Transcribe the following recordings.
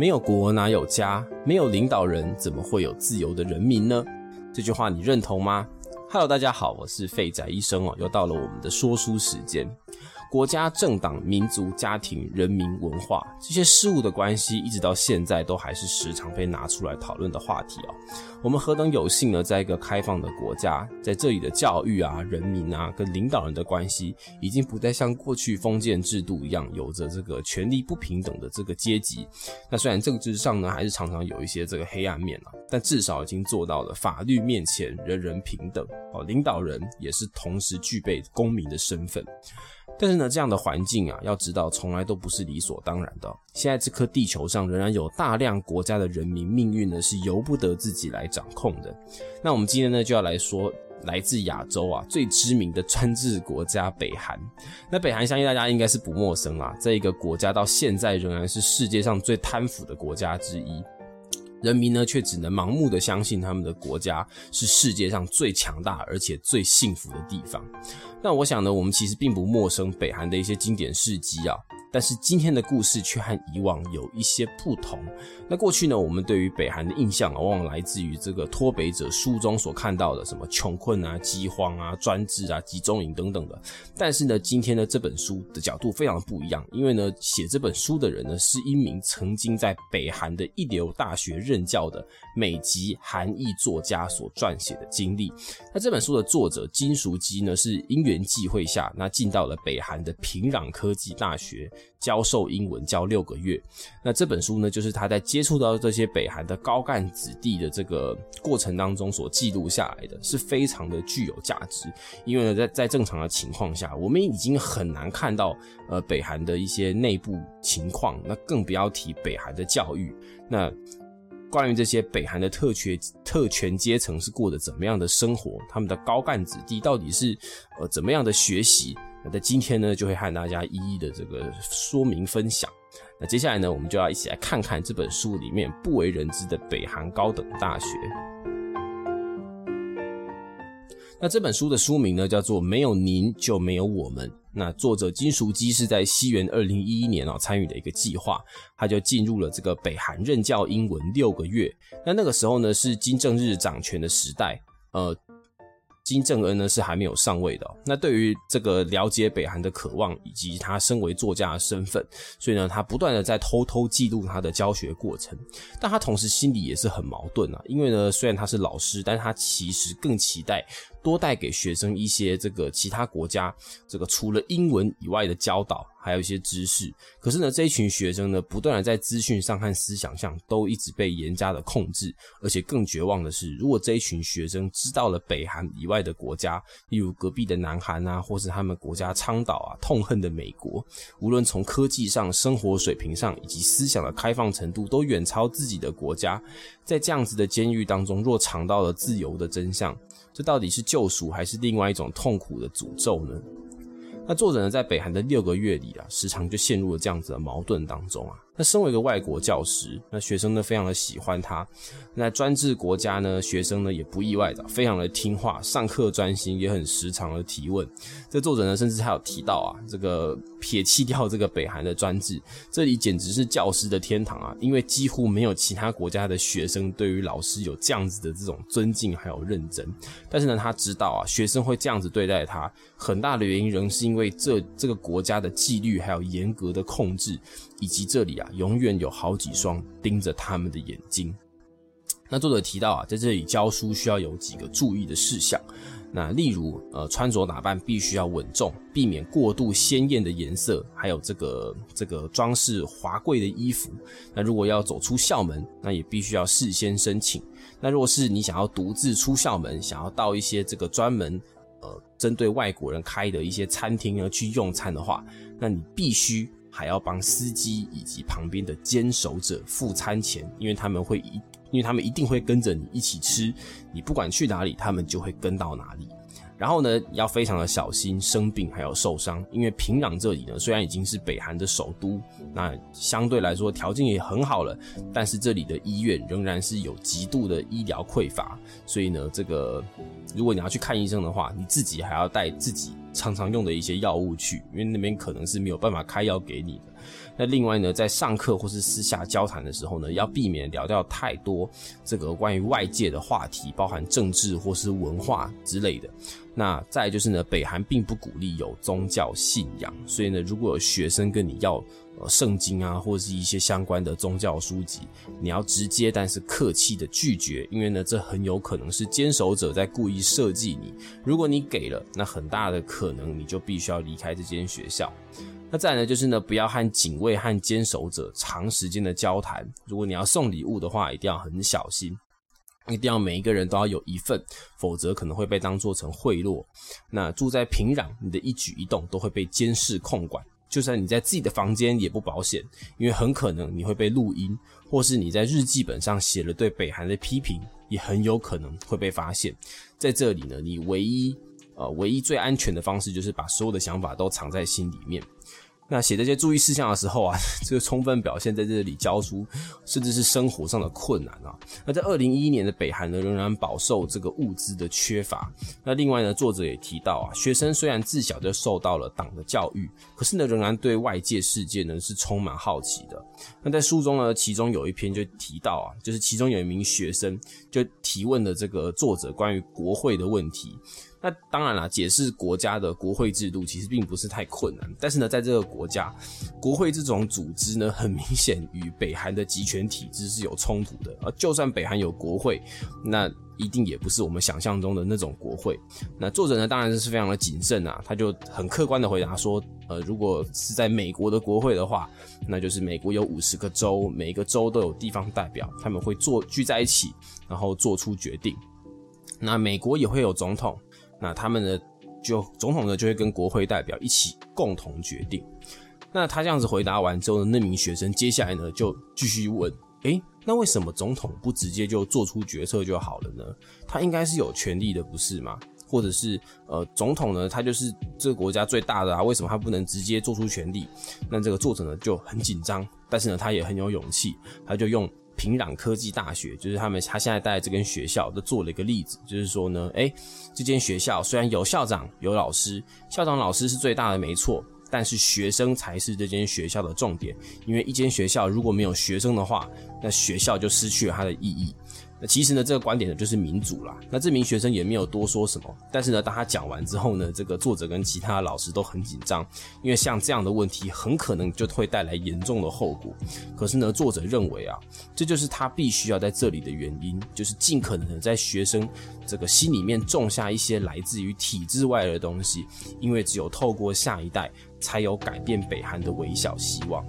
没有国哪有家？没有领导人怎么会有自由的人民呢？这句话你认同吗？Hello，大家好，我是废宅医生哦，又到了我们的说书时间。国家、政党、民族、家庭、人民、文化这些事物的关系，一直到现在都还是时常被拿出来讨论的话题哦。我们何等有幸呢，在一个开放的国家，在这里的教育啊、人民啊跟领导人的关系，已经不再像过去封建制度一样，有着这个权力不平等的这个阶级。那虽然政治上呢，还是常常有一些这个黑暗面啊，但至少已经做到了法律面前人人平等哦。领导人也是同时具备公民的身份。但是呢，这样的环境啊，要知道从来都不是理所当然的。现在这颗地球上仍然有大量国家的人民命运呢，是由不得自己来掌控的。那我们今天呢，就要来说来自亚洲啊最知名的专制国家北韩。那北韩相信大家应该是不陌生啊，这一个国家到现在仍然是世界上最贪腐的国家之一。人民呢，却只能盲目的相信他们的国家是世界上最强大而且最幸福的地方。那我想呢，我们其实并不陌生北韩的一些经典事迹啊。但是今天的故事却和以往有一些不同。那过去呢，我们对于北韩的印象往往来自于这个脱北者书中所看到的什么穷困啊、饥荒啊、专制啊、集中营等等的。但是呢，今天的这本书的角度非常不一样，因为呢，写这本书的人呢是一名曾经在北韩的一流大学任教的美籍韩裔作家所撰写的经历。那这本书的作者金淑基呢，是因缘际会下，那进到了北韩的平壤科技大学。教授英文教六个月，那这本书呢，就是他在接触到这些北韩的高干子弟的这个过程当中所记录下来的，是非常的具有价值。因为呢，在在正常的情况下，我们已经很难看到呃北韩的一些内部情况，那更不要提北韩的教育。那关于这些北韩的特权特权阶层是过着怎么样的生活，他们的高干子弟到底是呃怎么样的学习？那在今天呢，就会和大家一一的这个说明分享。那接下来呢，我们就要一起来看看这本书里面不为人知的北韩高等大学。那这本书的书名呢，叫做《没有您就没有我们》。那作者金淑基是在西元二零一一年啊参与的一个计划，他就进入了这个北韩任教英文六个月。那那个时候呢，是金正日掌权的时代，呃。金正恩呢是还没有上位的。那对于这个了解北韩的渴望，以及他身为作家的身份，所以呢，他不断的在偷偷记录他的教学过程。但他同时心里也是很矛盾啊，因为呢，虽然他是老师，但他其实更期待。多带给学生一些这个其他国家这个除了英文以外的教导，还有一些知识。可是呢，这一群学生呢，不断的在资讯上和思想上都一直被严加的控制。而且更绝望的是，如果这一群学生知道了北韩以外的国家，例如隔壁的南韩啊，或是他们国家倡导啊、痛恨的美国，无论从科技上、生活水平上以及思想的开放程度，都远超自己的国家，在这样子的监狱当中，若尝到了自由的真相。这到底是救赎，还是另外一种痛苦的诅咒呢？那作者呢，在北韩的六个月里啊，时常就陷入了这样子的矛盾当中啊。那身为一个外国教师，那学生呢非常的喜欢他。那专制国家呢，学生呢也不意外的，非常的听话，上课专心，也很时常的提问。这作者呢，甚至还有提到啊，这个撇弃掉这个北韩的专制，这里简直是教师的天堂啊！因为几乎没有其他国家的学生对于老师有这样子的这种尊敬还有认真。但是呢，他知道啊，学生会这样子对待他，很大的原因仍是因为这这个国家的纪律还有严格的控制。以及这里永远有好几双盯着他们的眼睛。那作者提到啊，在这里教书需要有几个注意的事项。那例如，呃，穿着打扮必须要稳重，避免过度鲜艳的颜色，还有这个这个装饰华贵的衣服。那如果要走出校门，那也必须要事先申请。那如果是你想要独自出校门，想要到一些这个专门呃针对外国人开的一些餐厅呢去用餐的话，那你必须。还要帮司机以及旁边的坚守者付餐钱，因为他们会一，因为他们一定会跟着你一起吃，你不管去哪里，他们就会跟到哪里。然后呢，要非常的小心生病还有受伤，因为平壤这里呢，虽然已经是北韩的首都，那相对来说条件也很好了，但是这里的医院仍然是有极度的医疗匮乏，所以呢，这个如果你要去看医生的话，你自己还要带自己。常常用的一些药物去，因为那边可能是没有办法开药给你的。那另外呢，在上课或是私下交谈的时候呢，要避免聊掉太多这个关于外界的话题，包含政治或是文化之类的。那再就是呢，北韩并不鼓励有宗教信仰，所以呢，如果有学生跟你要呃圣经啊，或者是一些相关的宗教书籍，你要直接但是客气的拒绝，因为呢，这很有可能是坚守者在故意设计你。如果你给了，那很大的可能你就必须要离开这间学校。那再来呢，就是呢，不要和警卫和坚守者长时间的交谈。如果你要送礼物的话，一定要很小心，一定要每一个人都要有一份，否则可能会被当做成贿赂。那住在平壤，你的一举一动都会被监视控管，就算你在自己的房间也不保险，因为很可能你会被录音，或是你在日记本上写了对北韩的批评，也很有可能会被发现。在这里呢，你唯一呃唯一最安全的方式，就是把所有的想法都藏在心里面。那写这些注意事项的时候啊，这个充分表现在这里教出，甚至是生活上的困难啊。那在二零一一年的北韩呢，仍然饱受这个物资的缺乏。那另外呢，作者也提到啊，学生虽然自小就受到了党的教育，可是呢，仍然对外界世界呢是充满好奇的。那在书中呢，其中有一篇就提到啊，就是其中有一名学生就提问的这个作者关于国会的问题。那当然了，解释国家的国会制度其实并不是太困难，但是呢，在这个国家，国会这种组织呢，很明显与北韩的集权体制是有冲突的。而就算北韩有国会，那一定也不是我们想象中的那种国会。那作者呢，当然是非常的谨慎啊，他就很客观的回答说，呃，如果是在美国的国会的话，那就是美国有五十个州，每一个州都有地方代表，他们会坐聚在一起，然后做出决定。那美国也会有总统。那他们呢，就总统呢就会跟国会代表一起共同决定。那他这样子回答完之后呢，那名学生接下来呢就继续问：诶，那为什么总统不直接就做出决策就好了呢？他应该是有权利的，不是吗？或者是呃，总统呢，他就是这个国家最大的啊，为什么他不能直接做出权利？那这个作者呢就很紧张，但是呢他也很有勇气，他就用。平壤科技大学就是他们，他现在在这间学校都做了一个例子，就是说呢，诶，这间学校虽然有校长有老师，校长老师是最大的没错，但是学生才是这间学校的重点，因为一间学校如果没有学生的话，那学校就失去了它的意义。那其实呢，这个观点呢就是民主啦。那这名学生也没有多说什么，但是呢，当他讲完之后呢，这个作者跟其他老师都很紧张，因为像这样的问题很可能就会带来严重的后果。可是呢，作者认为啊，这就是他必须要在这里的原因，就是尽可能的在学生这个心里面种下一些来自于体制外的东西，因为只有透过下一代，才有改变北韩的微小希望。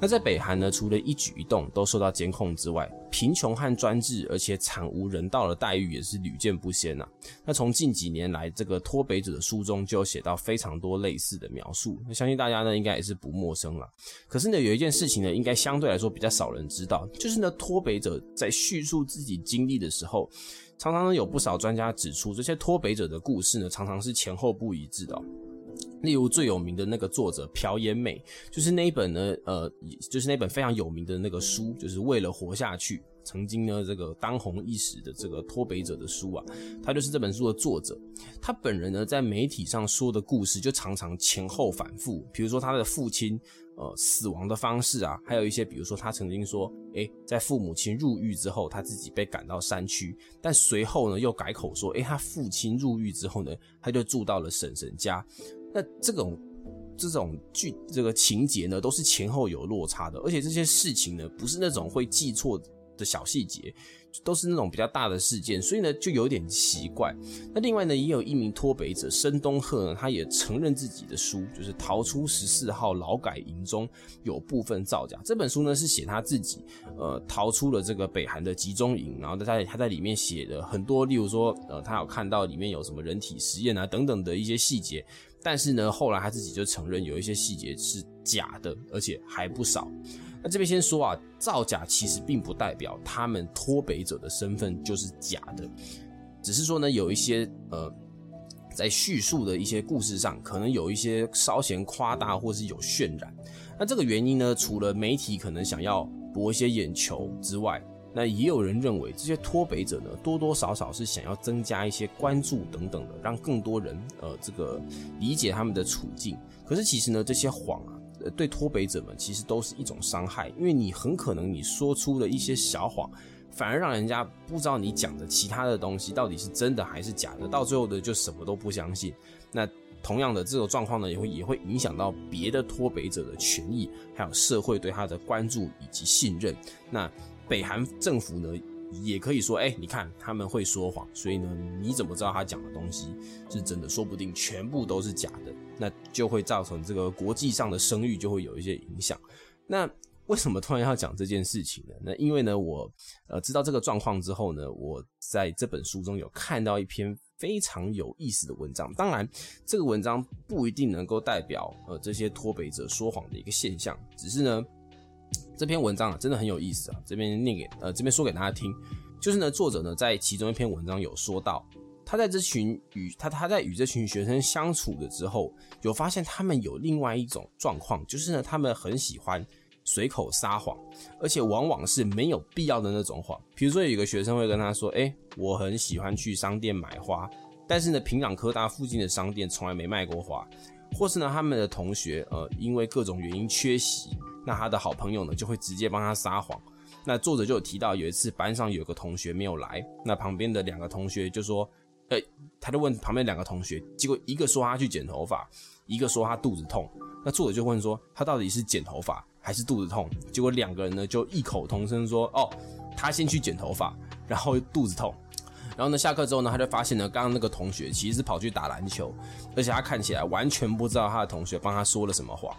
那在北韩呢，除了一举一动都受到监控之外，贫穷和专制，而且惨无人道的待遇也是屡见不鲜呐。那从近几年来，这个脱北者的书中就写到非常多类似的描述，那相信大家呢应该也是不陌生了。可是呢，有一件事情呢，应该相对来说比较少人知道，就是呢，脱北者在叙述自己经历的时候，常常呢有不少专家指出，这些脱北者的故事呢，常常是前后不一致的。例如最有名的那个作者朴妍美，就是那一本呢，呃，就是那本非常有名的那个书，就是为了活下去，曾经呢这个当红一时的这个脱北者的书啊，他就是这本书的作者。他本人呢在媒体上说的故事就常常前后反复，比如说他的父亲呃死亡的方式啊，还有一些比如说他曾经说，诶，在父母亲入狱之后，他自己被赶到山区，但随后呢又改口说，诶，他父亲入狱之后呢，他就住到了婶婶家。那这种这种剧这个情节呢，都是前后有落差的，而且这些事情呢，不是那种会记错的小细节，都是那种比较大的事件，所以呢，就有点奇怪。那另外呢，也有一名脱北者申东赫呢，他也承认自己的书就是《逃出十四号劳改营》中有部分造假。这本书呢，是写他自己呃逃出了这个北韩的集中营，然后他在他在里面写的很多，例如说呃，他有看到里面有什么人体实验啊等等的一些细节。但是呢，后来他自己就承认有一些细节是假的，而且还不少。那这边先说啊，造假其实并不代表他们脱北者的身份就是假的，只是说呢，有一些呃，在叙述的一些故事上，可能有一些稍嫌夸大或是有渲染。那这个原因呢，除了媒体可能想要博一些眼球之外，那也有人认为这些脱北者呢，多多少少是想要增加一些关注等等的，让更多人呃这个理解他们的处境。可是其实呢，这些谎啊，对脱北者们其实都是一种伤害，因为你很可能你说出了一些小谎，反而让人家不知道你讲的其他的东西到底是真的还是假的，到最后的就什么都不相信。那同样的这种状况呢，也会也会影响到别的脱北者的权益，还有社会对他的关注以及信任。那。北韩政府呢，也可以说，哎，你看他们会说谎，所以呢，你怎么知道他讲的东西是真的？说不定全部都是假的，那就会造成这个国际上的声誉就会有一些影响。那为什么突然要讲这件事情呢？那因为呢，我呃知道这个状况之后呢，我在这本书中有看到一篇非常有意思的文章。当然，这个文章不一定能够代表呃这些脱北者说谎的一个现象，只是呢。这篇文章啊，真的很有意思啊！这边念给呃，这边说给大家听，就是呢，作者呢在其中一篇文章有说到，他在这群与他他在与这群学生相处的之后，有发现他们有另外一种状况，就是呢，他们很喜欢随口撒谎，而且往往是没有必要的那种谎。比如说，有一个学生会跟他说：“哎，我很喜欢去商店买花，但是呢，平壤科大附近的商店从来没卖过花。”或是呢，他们的同学呃，因为各种原因缺席。那他的好朋友呢，就会直接帮他撒谎。那作者就有提到，有一次班上有个同学没有来，那旁边的两个同学就说：“哎，他就问旁边两个同学，结果一个说他去剪头发，一个说他肚子痛。那作者就问说，他到底是剪头发还是肚子痛？结果两个人呢就异口同声说：哦，他先去剪头发，然后肚子痛。然后呢，下课之后呢，他就发现呢，刚刚那个同学其实是跑去打篮球，而且他看起来完全不知道他的同学帮他说了什么话。”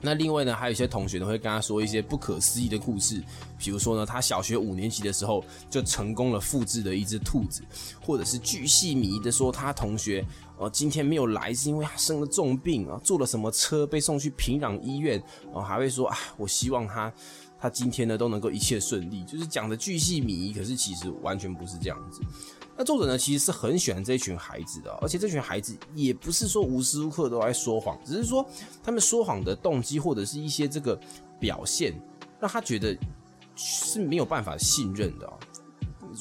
那另外呢，还有一些同学呢会跟他说一些不可思议的故事，比如说呢，他小学五年级的时候就成功了复制了一只兔子，或者是巨细迷的说他同学呃今天没有来是因为他生了重病啊，坐了什么车被送去平壤医院，哦还会说啊我希望他他今天呢都能够一切顺利，就是讲的巨细迷，可是其实完全不是这样子。那作者呢，其实是很喜欢这群孩子的，而且这群孩子也不是说无时无刻都在说谎，只是说他们说谎的动机或者是一些这个表现，让他觉得是没有办法信任的。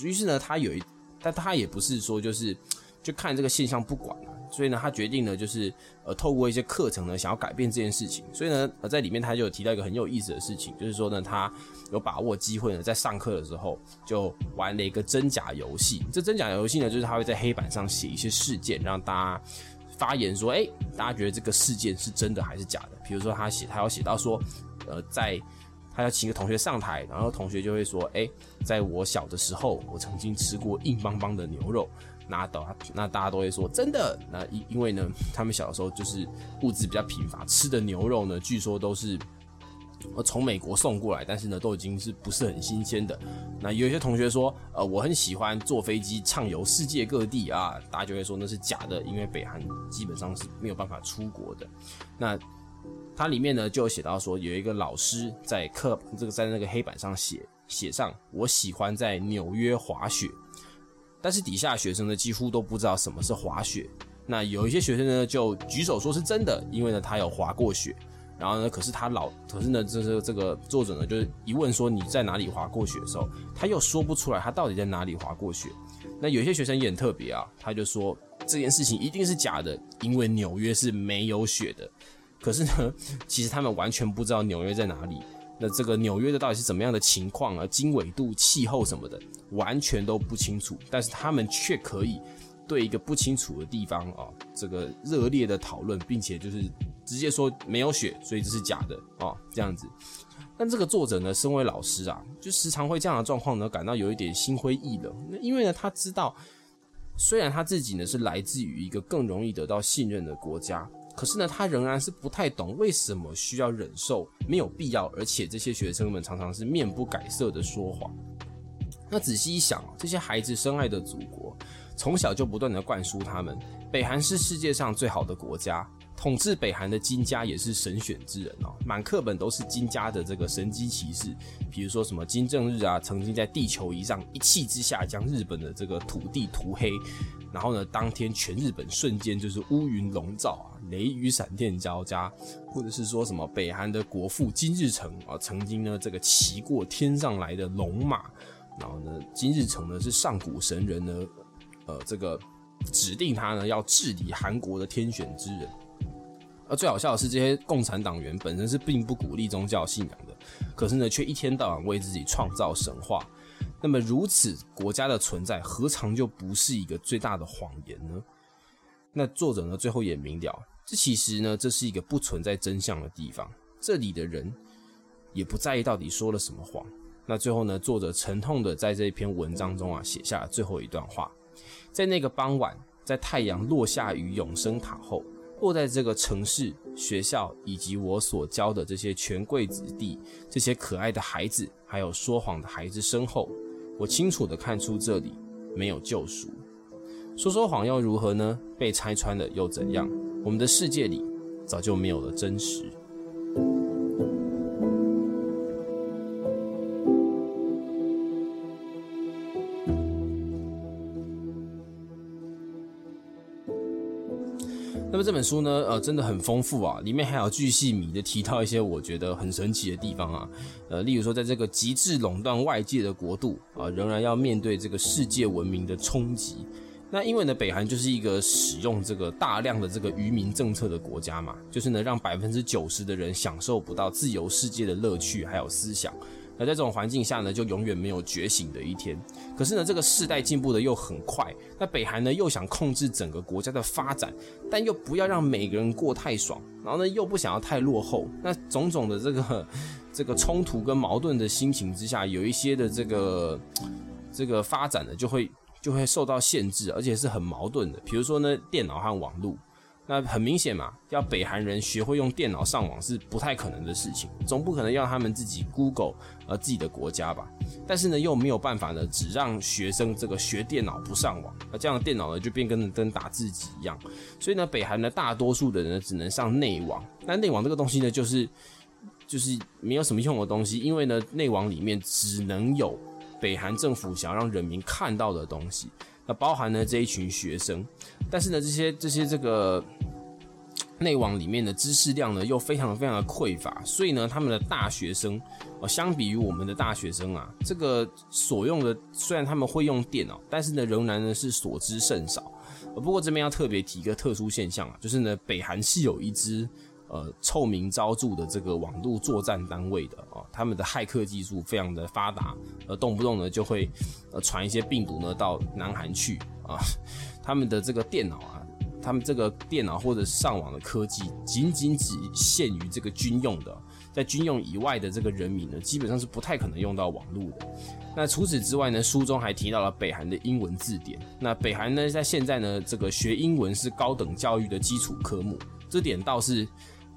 于是呢，他有一，但他也不是说就是就看这个现象不管了。所以呢，他决定呢，就是呃，透过一些课程呢，想要改变这件事情。所以呢，在里面他就有提到一个很有意思的事情，就是说呢，他有把握机会呢，在上课的时候就玩了一个真假游戏。这真假游戏呢，就是他会在黑板上写一些事件，让大家发言说，哎，大家觉得这个事件是真的还是假的？比如说他写，他要写到说，呃，在他要请一个同学上台，然后同学就会说，哎，在我小的时候，我曾经吃过硬邦邦的牛肉。拿到那大家都会说真的。那因因为呢，他们小的时候就是物资比较贫乏，吃的牛肉呢，据说都是从美国送过来，但是呢，都已经是不是很新鲜的。那有些同学说，呃，我很喜欢坐飞机畅游世界各地啊，大家就会说那是假的，因为北韩基本上是没有办法出国的。那它里面呢就有写到说，有一个老师在课这个在那个黑板上写写上，我喜欢在纽约滑雪。但是底下学生呢，几乎都不知道什么是滑雪。那有一些学生呢，就举手说是真的，因为呢他有滑过雪。然后呢，可是他老，可是呢，这是这个作者呢，就是一问说你在哪里滑过雪的时候，他又说不出来他到底在哪里滑过雪。那有些学生也很特别啊，他就说这件事情一定是假的，因为纽约是没有雪的。可是呢，其实他们完全不知道纽约在哪里。那这个纽约的到底是怎么样的情况啊？经纬度、气候什么的，完全都不清楚。但是他们却可以对一个不清楚的地方啊，这个热烈的讨论，并且就是直接说没有雪，所以这是假的啊，这样子。但这个作者呢，身为老师啊，就时常会这样的状况呢，感到有一点心灰意冷。那因为呢，他知道，虽然他自己呢是来自于一个更容易得到信任的国家。可是呢，他仍然是不太懂为什么需要忍受没有必要，而且这些学生们常常是面不改色的说谎。那仔细一想，这些孩子深爱的祖国，从小就不断的灌输他们，北韩是世界上最好的国家，统治北韩的金家也是神选之人哦，满课本都是金家的这个神机骑士，比如说什么金正日啊，曾经在地球仪上一气之下将日本的这个土地涂黑。然后呢，当天全日本瞬间就是乌云笼罩啊，雷雨闪电交加，或者是说什么北韩的国父金日成啊，曾经呢这个骑过天上来的龙马，然后呢金日成呢是上古神人呢，呃这个指定他呢要治理韩国的天选之人。而最好笑的是，这些共产党员本身是并不鼓励宗教信仰的，可是呢却一天到晚为自己创造神话。那么如此国家的存在，何尝就不是一个最大的谎言呢？那作者呢，最后也明了，这其实呢，这是一个不存在真相的地方。这里的人也不在意到底说了什么谎。那最后呢，作者沉痛的在这篇文章中啊，写下了最后一段话：在那个傍晚，在太阳落下于永生塔后。落在这个城市、学校以及我所教的这些权贵子弟、这些可爱的孩子，还有说谎的孩子身后，我清楚的看出这里没有救赎。说说谎又如何呢？被拆穿了又怎样？我们的世界里早就没有了真实。书呢，呃，真的很丰富啊，里面还有巨细靡的提到一些我觉得很神奇的地方啊，呃，例如说在这个极致垄断外界的国度啊，仍然要面对这个世界文明的冲击。那因为呢，北韩就是一个使用这个大量的这个愚民政策的国家嘛，就是呢，让百分之九十的人享受不到自由世界的乐趣还有思想。而在这种环境下呢，就永远没有觉醒的一天。可是呢，这个世代进步的又很快。那北韩呢，又想控制整个国家的发展，但又不要让每个人过太爽，然后呢，又不想要太落后。那种种的这个这个冲突跟矛盾的心情之下，有一些的这个这个发展呢，就会就会受到限制，而且是很矛盾的。比如说呢，电脑和网络。那很明显嘛，要北韩人学会用电脑上网是不太可能的事情，总不可能要他们自己 Google 呃自己的国家吧？但是呢，又没有办法呢，只让学生这个学电脑不上网，那这样的电脑呢就变跟跟打字机一样。所以呢，北韩的大多数的人呢只能上内网。那内网这个东西呢，就是就是没有什么用的东西，因为呢，内网里面只能有北韩政府想要让人民看到的东西。那包含了这一群学生，但是呢，这些这些这个内网里面的知识量呢，又非常非常的匮乏，所以呢，他们的大学生，呃，相比于我们的大学生啊，这个所用的虽然他们会用电脑，但是呢，仍然呢是所知甚少。不过这边要特别提一个特殊现象啊，就是呢，北韩是有一支。呃，臭名昭著的这个网络作战单位的啊，他们的骇客技术非常的发达，呃，动不动呢就会呃传一些病毒呢到南韩去啊，他们的这个电脑啊，他们这个电脑或者上网的科技，仅仅只限于这个军用的，在军用以外的这个人民呢，基本上是不太可能用到网络的。那除此之外呢，书中还提到了北韩的英文字典。那北韩呢，在现在呢，这个学英文是高等教育的基础科目，这点倒是。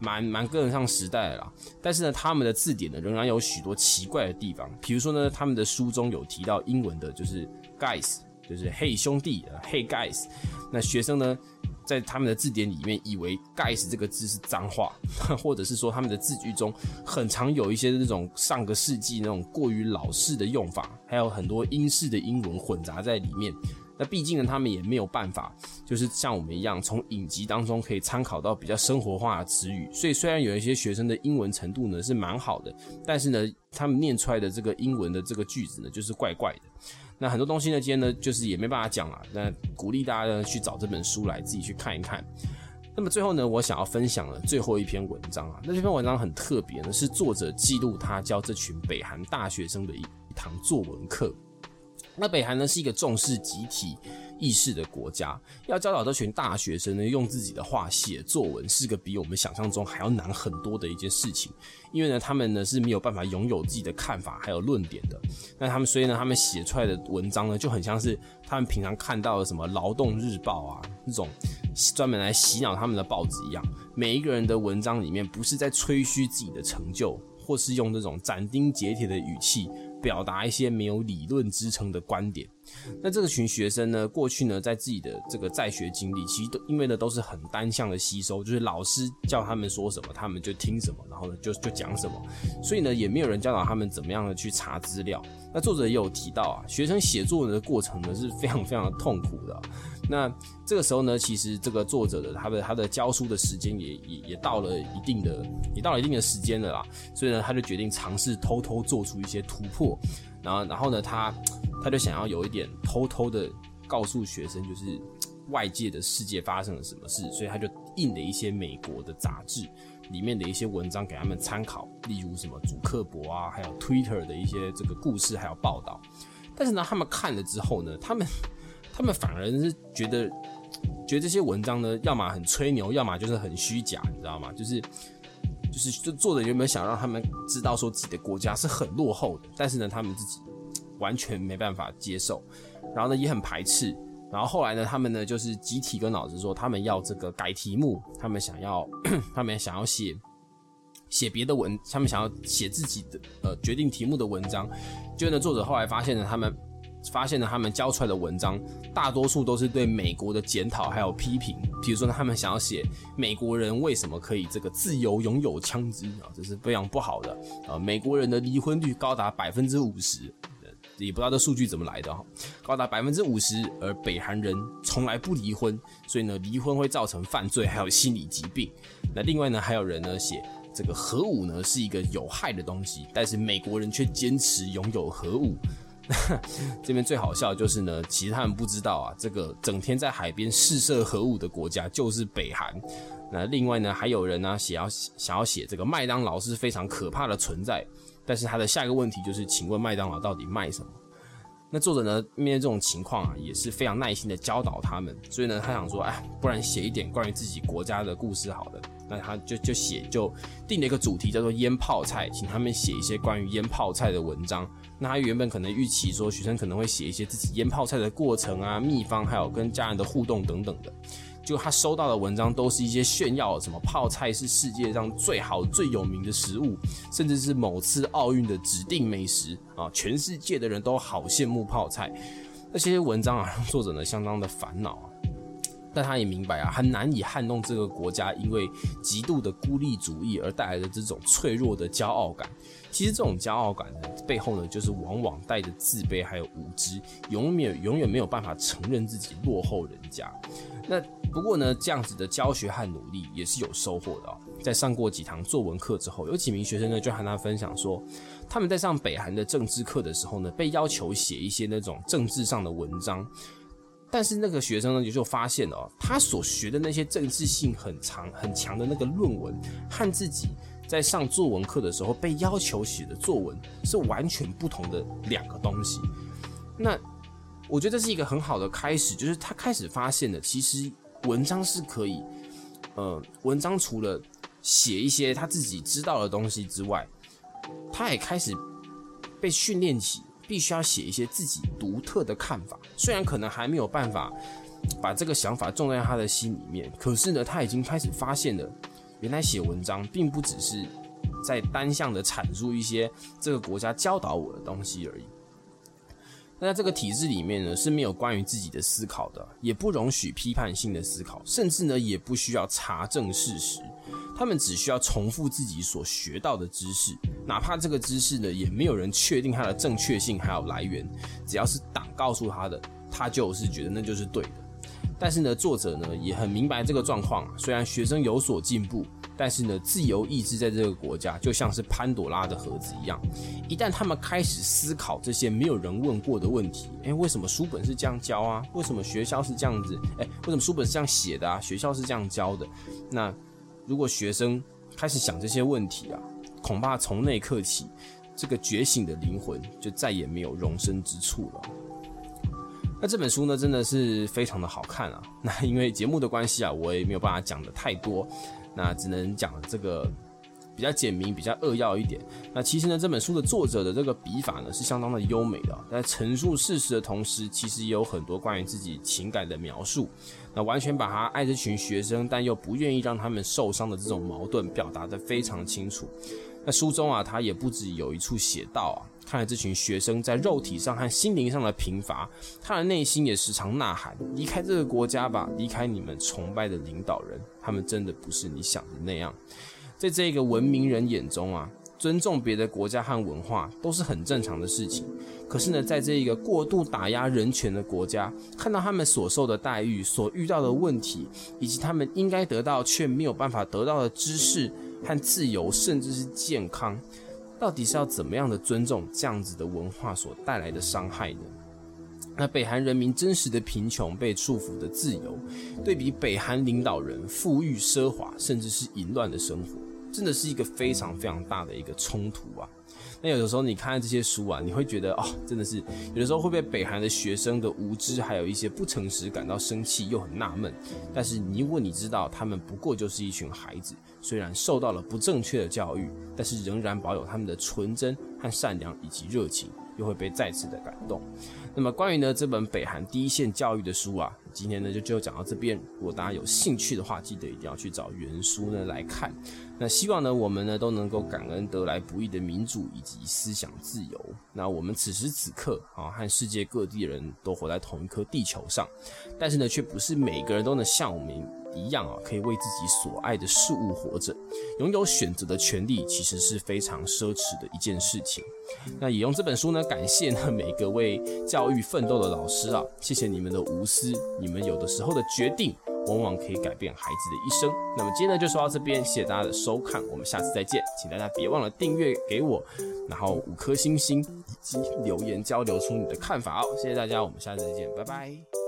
蛮蛮跟得上时代的啦，但是呢，他们的字典呢仍然有许多奇怪的地方。比如说呢，他们的书中有提到英文的，就是 guys，就是嘿兄弟，hey guys。那学生呢，在他们的字典里面以为 guys 这个字是脏话，或者是说他们的字句中很常有一些那种上个世纪那种过于老式的用法，还有很多英式的英文混杂在里面。那毕竟呢，他们也没有办法，就是像我们一样从影集当中可以参考到比较生活化的词语。所以虽然有一些学生的英文程度呢是蛮好的，但是呢，他们念出来的这个英文的这个句子呢就是怪怪的。那很多东西呢，今天呢就是也没办法讲了。那鼓励大家呢去找这本书来自己去看一看。那么最后呢，我想要分享的最后一篇文章啊，那这篇文章很特别呢，是作者记录他教这群北韩大学生的一一堂作文课。那北韩呢是一个重视集体意识的国家，要教导这群大学生呢用自己的话写作文，是个比我们想象中还要难很多的一件事情。因为呢，他们呢是没有办法拥有自己的看法还有论点的。那他们所以呢，他们写出来的文章呢就很像是他们平常看到的什么《劳动日报》啊那种专门来洗脑他们的报纸一样。每一个人的文章里面不是在吹嘘自己的成就，或是用这种斩钉截铁的语气。表达一些没有理论支撑的观点。那这个群学生呢，过去呢，在自己的这个在学经历，其实都因为呢都是很单向的吸收，就是老师叫他们说什么，他们就听什么，然后呢就就讲什么，所以呢也没有人教导他们怎么样的去查资料。那作者也有提到啊，学生写作文的过程呢是非常非常的痛苦的。那这个时候呢，其实这个作者的他的他的教书的时间也也也到了一定的也到了一定的时间了啦，所以呢，他就决定尝试偷偷做出一些突破，然后然后呢，他他就想要有一点偷偷的告诉学生，就是外界的世界发生了什么事，所以他就印了一些美国的杂志里面的一些文章给他们参考，例如什么主克伯啊，还有 Twitter 的一些这个故事还有报道，但是呢，他们看了之后呢，他们。他们反而是觉得，觉得这些文章呢，要么很吹牛，要么就是很虚假，你知道吗？就是，就是，就作者原本想让他们知道说自己的国家是很落后的，但是呢，他们自己完全没办法接受，然后呢，也很排斥。然后后来呢，他们呢，就是集体跟老师说，他们要这个改题目，他们想要，他们想要写写别的文，他们想要写自己的呃决定题目的文章。就呢，作者后来发现呢，他们。发现了他们交出来的文章，大多数都是对美国的检讨还有批评。比如说呢，他们想要写美国人为什么可以这个自由拥有枪支啊，这是非常不好的啊。美国人的离婚率高达百分之五十，也不知道这数据怎么来的哈，高达百分之五十，而北韩人从来不离婚，所以呢，离婚会造成犯罪还有心理疾病。那另外呢，还有人呢写这个核武呢是一个有害的东西，但是美国人却坚持拥有核武。这边最好笑的就是呢，其实他们不知道啊，这个整天在海边试射核武的国家就是北韩。那另外呢，还有人呢写要想要写这个麦当劳是非常可怕的存在，但是他的下一个问题就是，请问麦当劳到底卖什么？那作者呢面对这种情况啊，也是非常耐心的教导他们，所以呢，他想说，哎，不然写一点关于自己国家的故事好了。那他就就写就定了一个主题叫做腌泡菜，请他们写一些关于腌泡菜的文章。那他原本可能预期说学生可能会写一些自己腌泡菜的过程啊、秘方，还有跟家人的互动等等的。就他收到的文章都是一些炫耀，什么泡菜是世界上最好最有名的食物，甚至是某次奥运的指定美食啊，全世界的人都好羡慕泡菜。那些文章啊，让作者呢相当的烦恼啊。但他也明白啊，很难以撼动这个国家因为极度的孤立主义而带来的这种脆弱的骄傲感。其实这种骄傲感呢，背后呢，就是往往带着自卑还有无知，永远永远没有办法承认自己落后人家。那不过呢，这样子的教学和努力也是有收获的哦。在上过几堂作文课之后，有几名学生呢就和他分享说，他们在上北韩的政治课的时候呢，被要求写一些那种政治上的文章。但是那个学生呢，也就发现了，他所学的那些政治性很长很强的那个论文，和自己在上作文课的时候被要求写的作文是完全不同的两个东西。那我觉得这是一个很好的开始，就是他开始发现了，其实文章是可以，呃，文章除了写一些他自己知道的东西之外，他也开始被训练起。必须要写一些自己独特的看法，虽然可能还没有办法把这个想法种在他的心里面，可是呢，他已经开始发现了，原来写文章并不只是在单向的阐述一些这个国家教导我的东西而已。那在这个体制里面呢，是没有关于自己的思考的，也不容许批判性的思考，甚至呢，也不需要查证事实。他们只需要重复自己所学到的知识，哪怕这个知识呢，也没有人确定它的正确性还有来源。只要是党告诉他的，他就是觉得那就是对的。但是呢，作者呢也很明白这个状况。虽然学生有所进步，但是呢，自由意志在这个国家就像是潘朵拉的盒子一样，一旦他们开始思考这些没有人问过的问题，诶，为什么书本是这样教啊？为什么学校是这样子？诶，为什么书本是这样写的啊？学校是这样教的？那？如果学生开始想这些问题啊，恐怕从那一刻起，这个觉醒的灵魂就再也没有容身之处了。那这本书呢，真的是非常的好看啊。那因为节目的关系啊，我也没有办法讲的太多，那只能讲这个。比较简明，比较扼要一点。那其实呢，这本书的作者的这个笔法呢是相当的优美的，在陈述事实的同时，其实也有很多关于自己情感的描述。那完全把他爱这群学生，但又不愿意让他们受伤的这种矛盾表达得非常清楚。那书中啊，他也不止有一处写到啊，看来这群学生在肉体上和心灵上的贫乏，他的内心也时常呐喊：离开这个国家吧，离开你们崇拜的领导人，他们真的不是你想的那样。在这个文明人眼中啊，尊重别的国家和文化都是很正常的事情。可是呢，在这一个过度打压人权的国家，看到他们所受的待遇、所遇到的问题，以及他们应该得到却没有办法得到的知识和自由，甚至是健康，到底是要怎么样的尊重这样子的文化所带来的伤害呢？那北韩人民真实的贫穷被束缚的自由，对比北韩领导人富裕奢华甚至是淫乱的生活，真的是一个非常非常大的一个冲突啊！那有的时候你看这些书啊，你会觉得哦，真的是有的时候会被北韩的学生的无知还有一些不诚实感到生气，又很纳闷。但是你如果你知道他们不过就是一群孩子，虽然受到了不正确的教育，但是仍然保有他们的纯真和善良以及热情，又会被再次的感动。那么关于呢这本北韩第一线教育的书啊，今天呢就就讲到这边。如果大家有兴趣的话，记得一定要去找原书呢来看。那希望呢我们呢都能够感恩得来不易的民主以及思想自由。那我们此时此刻啊和世界各地人都活在同一颗地球上，但是呢却不是每个人都能像我们。一样啊，可以为自己所爱的事物活着，拥有选择的权利，其实是非常奢侈的一件事情。那也用这本书呢，感谢呢每个为教育奋斗的老师啊，谢谢你们的无私，你们有的时候的决定，往往可以改变孩子的一生。那么今天呢就说到这边，谢谢大家的收看，我们下次再见，请大家别忘了订阅给我，然后五颗星星以及留言交流出你的看法哦，谢谢大家，我们下次再见，拜拜。